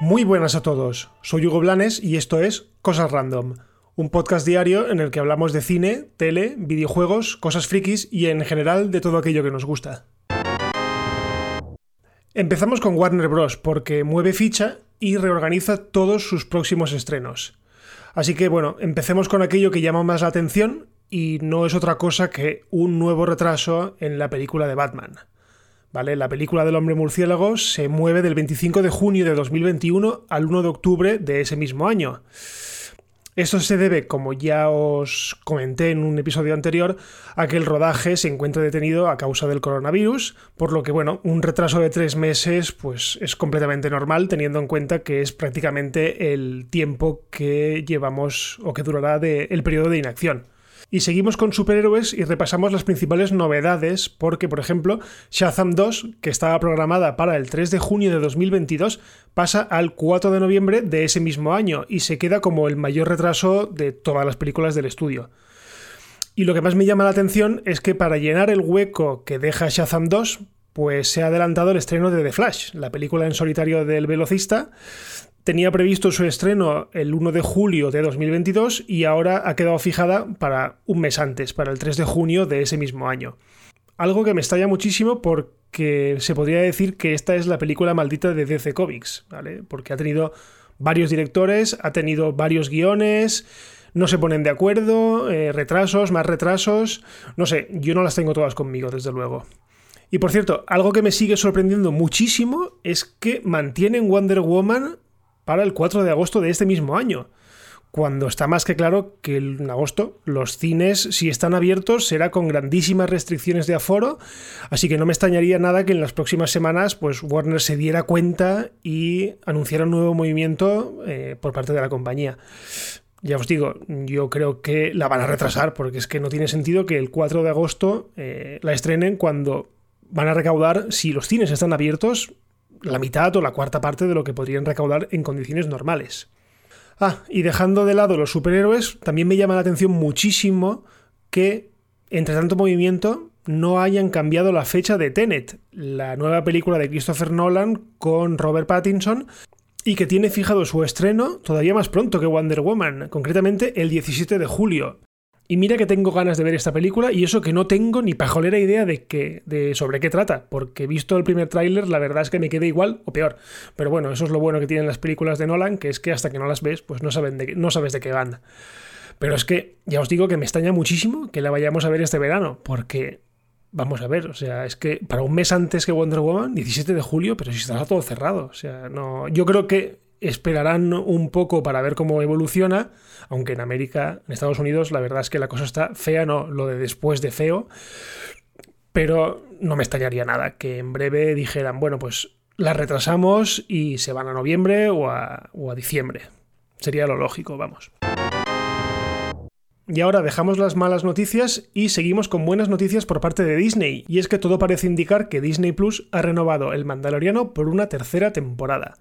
Muy buenas a todos, soy Hugo Blanes y esto es Cosas Random, un podcast diario en el que hablamos de cine, tele, videojuegos, cosas frikis y en general de todo aquello que nos gusta. Empezamos con Warner Bros. porque mueve ficha y reorganiza todos sus próximos estrenos. Así que bueno, empecemos con aquello que llama más la atención y no es otra cosa que un nuevo retraso en la película de Batman. La película del hombre murciélago se mueve del 25 de junio de 2021 al 1 de octubre de ese mismo año. Esto se debe, como ya os comenté en un episodio anterior, a que el rodaje se encuentra detenido a causa del coronavirus, por lo que, bueno, un retraso de tres meses pues, es completamente normal, teniendo en cuenta que es prácticamente el tiempo que llevamos o que durará el periodo de inacción. Y seguimos con superhéroes y repasamos las principales novedades, porque, por ejemplo, Shazam 2, que estaba programada para el 3 de junio de 2022, pasa al 4 de noviembre de ese mismo año y se queda como el mayor retraso de todas las películas del estudio. Y lo que más me llama la atención es que para llenar el hueco que deja Shazam 2, pues se ha adelantado el estreno de The Flash, la película en solitario del velocista, tenía previsto su estreno el 1 de julio de 2022 y ahora ha quedado fijada para un mes antes, para el 3 de junio de ese mismo año. Algo que me estalla muchísimo porque se podría decir que esta es la película maldita de DC Comics, ¿vale? Porque ha tenido varios directores, ha tenido varios guiones, no se ponen de acuerdo, eh, retrasos, más retrasos, no sé, yo no las tengo todas conmigo, desde luego. Y por cierto, algo que me sigue sorprendiendo muchísimo es que mantienen Wonder Woman para el 4 de agosto de este mismo año, cuando está más que claro que en agosto los cines, si están abiertos, será con grandísimas restricciones de aforo, así que no me extrañaría nada que en las próximas semanas pues, Warner se diera cuenta y anunciara un nuevo movimiento eh, por parte de la compañía. Ya os digo, yo creo que la van a retrasar porque es que no tiene sentido que el 4 de agosto eh, la estrenen cuando van a recaudar, si los cines están abiertos, la mitad o la cuarta parte de lo que podrían recaudar en condiciones normales. Ah, y dejando de lado los superhéroes, también me llama la atención muchísimo que, entre tanto movimiento, no hayan cambiado la fecha de Tenet, la nueva película de Christopher Nolan con Robert Pattinson, y que tiene fijado su estreno todavía más pronto que Wonder Woman, concretamente el 17 de julio. Y mira que tengo ganas de ver esta película y eso que no tengo ni pajolera idea de, que, de sobre qué trata, porque visto el primer tráiler la verdad es que me quedé igual o peor. Pero bueno, eso es lo bueno que tienen las películas de Nolan, que es que hasta que no las ves, pues no, saben de, no sabes de qué van. Pero es que ya os digo que me extraña muchísimo que la vayamos a ver este verano, porque vamos a ver, o sea, es que para un mes antes que Wonder Woman, 17 de julio, pero si estará todo cerrado, o sea, no, yo creo que esperarán un poco para ver cómo evoluciona, aunque en América, en Estados Unidos, la verdad es que la cosa está fea, no lo de después de feo, pero no me extrañaría nada que en breve dijeran, bueno, pues la retrasamos y se van a noviembre o a diciembre. Sería lo lógico, vamos. Y ahora dejamos las malas noticias y seguimos con buenas noticias por parte de Disney, y es que todo parece indicar que Disney Plus ha renovado El Mandaloriano por una tercera temporada.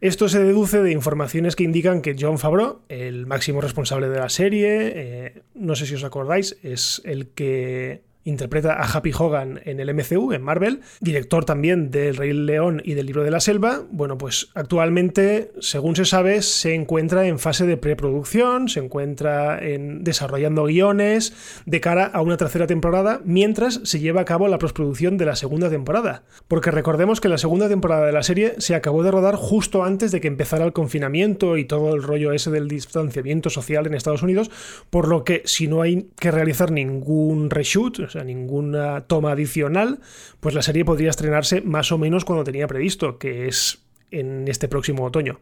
Esto se deduce de informaciones que indican que John Favreau, el máximo responsable de la serie, eh, no sé si os acordáis, es el que interpreta a Happy Hogan en el MCU, en Marvel, director también del Rey León y del Libro de la Selva. Bueno, pues actualmente, según se sabe, se encuentra en fase de preproducción, se encuentra en desarrollando guiones de cara a una tercera temporada, mientras se lleva a cabo la postproducción de la segunda temporada. Porque recordemos que la segunda temporada de la serie se acabó de rodar justo antes de que empezara el confinamiento y todo el rollo ese del distanciamiento social en Estados Unidos, por lo que si no hay que realizar ningún reshoot, o sea, ninguna toma adicional, pues la serie podría estrenarse más o menos cuando tenía previsto, que es en este próximo otoño.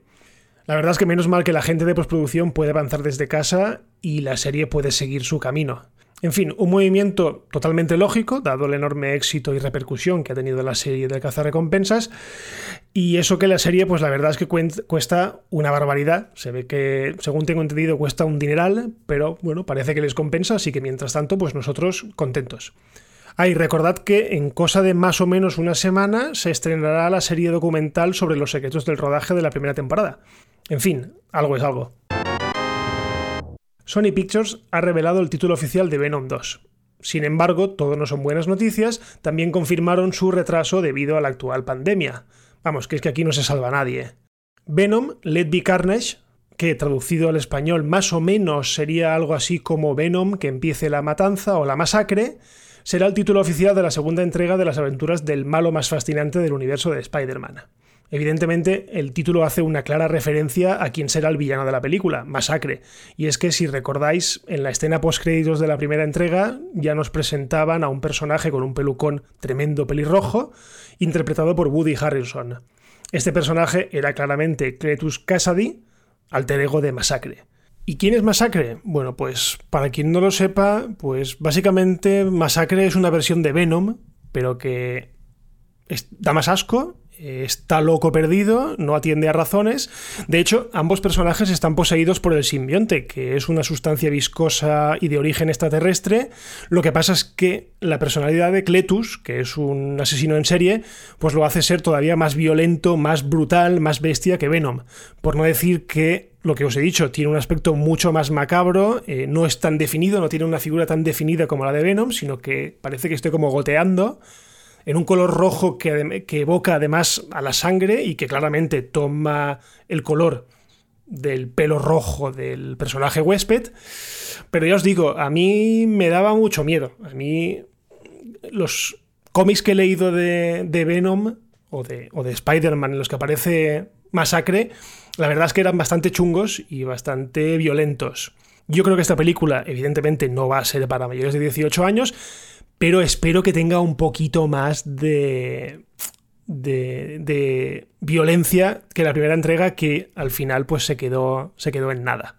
La verdad es que menos mal que la gente de postproducción puede avanzar desde casa y la serie puede seguir su camino. En fin, un movimiento totalmente lógico, dado el enorme éxito y repercusión que ha tenido la serie de recompensas Y eso que la serie, pues la verdad es que cuesta una barbaridad. Se ve que, según tengo entendido, cuesta un dineral, pero bueno, parece que les compensa, así que mientras tanto, pues nosotros contentos. Ah, recordad que en cosa de más o menos una semana se estrenará la serie documental sobre los secretos del rodaje de la primera temporada. En fin, algo es algo. Sony Pictures ha revelado el título oficial de Venom 2. Sin embargo, todo no son buenas noticias, también confirmaron su retraso debido a la actual pandemia. Vamos, que es que aquí no se salva nadie. Venom, Let Be Carnage, que traducido al español más o menos sería algo así como Venom, que empiece la matanza o la masacre, será el título oficial de la segunda entrega de las aventuras del malo más fascinante del universo de Spider-Man. Evidentemente, el título hace una clara referencia a quién será el villano de la película, Masacre. Y es que, si recordáis, en la escena post-créditos de la primera entrega ya nos presentaban a un personaje con un pelucón tremendo pelirrojo, interpretado por Woody Harrelson. Este personaje era claramente Cletus Cassidy, alter ego de Masacre. ¿Y quién es Masacre? Bueno, pues para quien no lo sepa, pues básicamente Masacre es una versión de Venom, pero que da más asco está loco perdido, no atiende a razones. De hecho, ambos personajes están poseídos por el simbionte, que es una sustancia viscosa y de origen extraterrestre. Lo que pasa es que la personalidad de Cletus, que es un asesino en serie, pues lo hace ser todavía más violento, más brutal, más bestia que Venom. Por no decir que lo que os he dicho, tiene un aspecto mucho más macabro, eh, no es tan definido, no tiene una figura tan definida como la de Venom, sino que parece que estoy como goteando en un color rojo que, evoca además a la sangre y que claramente toma el color del pelo rojo del personaje huésped. Pero ya os digo, a mí me daba mucho miedo. A mí los cómics que he leído de, Venom o de, o de Spider-Man en los que aparece Masacre, la verdad es que eran bastante chungos y bastante violentos. Yo creo que esta película evidentemente no va a ser para mayores de 18 años, pero espero que tenga un poquito más de, de, violencia que la primera entrega que al final pues se quedó, se quedó en nada.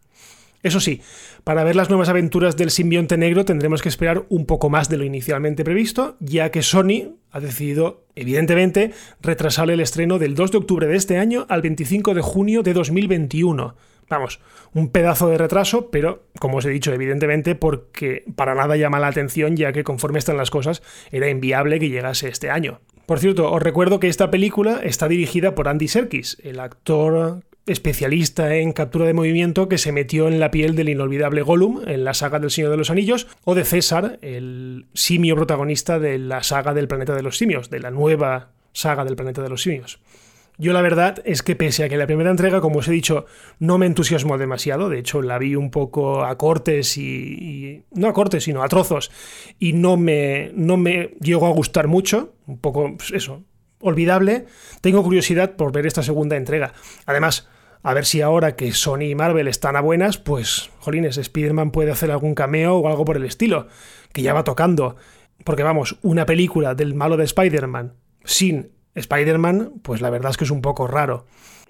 Eso sí, para ver las nuevas aventuras del simbionte negro tendremos que esperar un poco más de lo inicialmente previsto, ya que Sony ha decidido, evidentemente, retrasar el estreno del 2 de octubre de este año al 25 de junio de 2021. Vamos, un pedazo de retraso, pero como os he dicho, evidentemente porque para nada llama la atención ya que conforme están las cosas era inviable que llegase este año. Por cierto, os recuerdo que esta película está dirigida por Andy Serkis, el actor especialista en captura de movimiento que se metió en la piel del inolvidable Gollum en la saga del Señor de los Anillos, o de César, el simio protagonista de la saga del Planeta de los Simios, de la nueva saga del Planeta de los Simios. Yo la verdad es que pese a que la primera entrega, como os he dicho, no me entusiasmó demasiado, de hecho la vi un poco a cortes y, no a cortes, sino a trozos, y no me, no me llegó a gustar mucho, un poco pues eso, olvidable, tengo curiosidad por ver esta segunda entrega. Además, a ver si ahora que Sony y Marvel están a buenas, pues, jolines, Spider-Man puede hacer algún cameo o algo por el estilo, que ya va tocando. Porque vamos, una película del malo de Spider-Man sin Spider-Man, pues la verdad es que es un poco raro.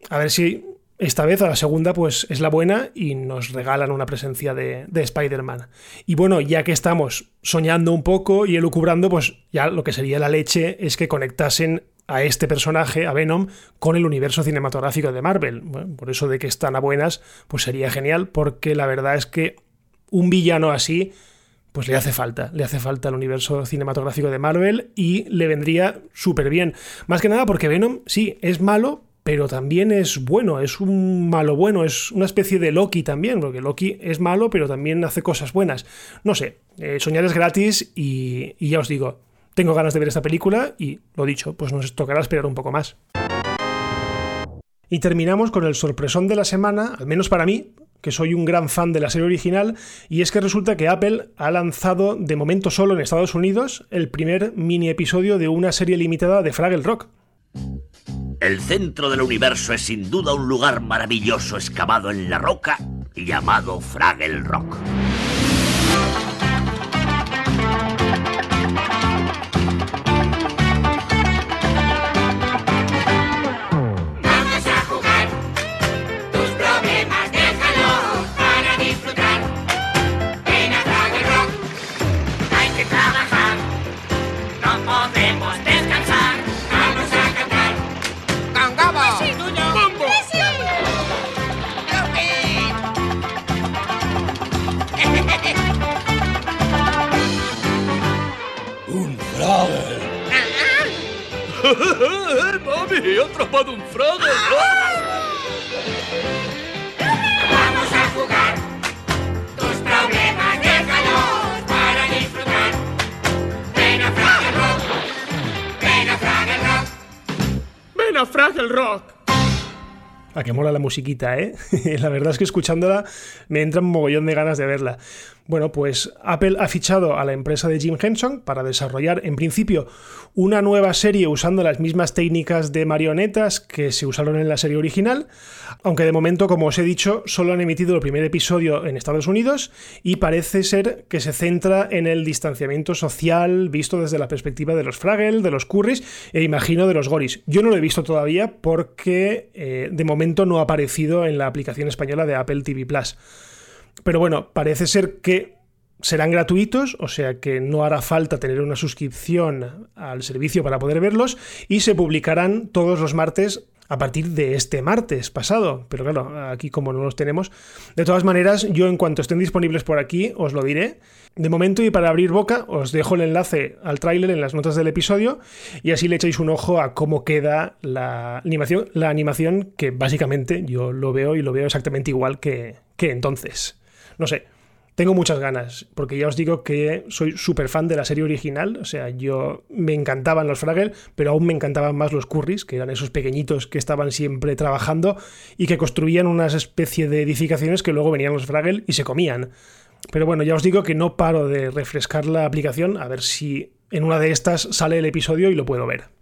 A ver si esta vez a la segunda pues es la buena y nos regalan una presencia de, de Spider-Man. Y bueno, ya que estamos soñando un poco y elucubrando, pues ya lo que sería la leche es que conectasen a este personaje, a Venom, con el universo cinematográfico de Marvel. por eso de que están a buenas, pues sería genial, porque la verdad es que un villano así pues le hace falta, le hace falta al universo cinematográfico de Marvel y le vendría súper bien. Más que nada porque Venom, sí, es malo, pero también es bueno, es un malo bueno, es una especie de Loki también, porque Loki es malo, pero también hace cosas buenas. No sé, eh, soñar es gratis y, y ya os digo, tengo ganas de ver esta película y, lo dicho, pues nos tocará esperar un poco más. Y terminamos con el sorpresón de la semana, al menos para mí, que soy un gran fan de la serie original, y es que resulta que Apple ha lanzado de momento solo en Estados Unidos el primer mini episodio de una serie limitada de Fraggle Rock. El centro del universo es sin duda un lugar maravilloso excavado en la roca llamado Fraggle Rock. ¡Mami! ¡He atrapado un frago! ¡Vamos a jugar! Tus problemas déjalos para disfrutar. Ven a Fraggle Rock. Ven a Fraggle Rock. Ven a Fraggle Rock que mola la musiquita, ¿eh? la verdad es que escuchándola me entra un mogollón de ganas de verla. Bueno, pues Apple ha fichado a la empresa de Jim Henson para desarrollar, en principio, una nueva serie usando las mismas técnicas de marionetas que se usaron en la serie original, aunque de momento, como os he dicho, solo han emitido el primer episodio en Estados Unidos y parece ser que se centra en el distanciamiento social visto desde la perspectiva de los Fraggle, de los Currys e imagino de los Goris. Yo no lo he visto todavía porque eh, de momento no ha aparecido en la aplicación española de Apple TV Plus. Pero bueno, parece ser que serán gratuitos, o sea que no hará falta tener una suscripción al servicio para poder verlos y se publicarán todos los martes a partir de este martes pasado. Pero claro, aquí como no los tenemos. De todas maneras, yo en cuanto estén disponibles por aquí, os lo diré. De momento y para abrir boca, os dejo el enlace al tráiler en las notas del episodio y así le echáis un ojo a cómo queda la animación, la animación que básicamente yo lo veo y lo veo exactamente igual que, que entonces. No sé, tengo muchas ganas, porque ya os digo que soy súper fan de la serie original, o sea, yo me encantaban los Fraggle, pero aún me encantaban más los Currys, que eran esos pequeñitos que estaban siempre trabajando y que construían una especie de edificaciones que luego venían los Fraggle y se comían. Pero bueno, ya os digo que no paro de refrescar la aplicación a ver si en una de estas sale el episodio y lo puedo ver.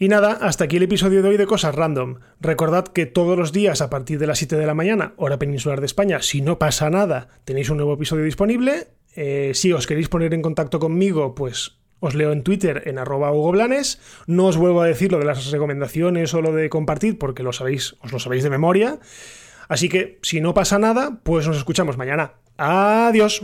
Y nada, hasta aquí el episodio de hoy de Cosas Random. Recordad que todos los días a partir de las 7 de la mañana, hora peninsular de España, si no pasa nada, tenéis un nuevo episodio disponible. Eh, si os queréis poner en contacto conmigo, pues os leo en Twitter en arroba hugoblanes. No os vuelvo a decir lo de las recomendaciones o lo de compartir porque lo sabéis, os lo sabéis de memoria. Así que si no pasa nada, pues nos escuchamos mañana. Adiós.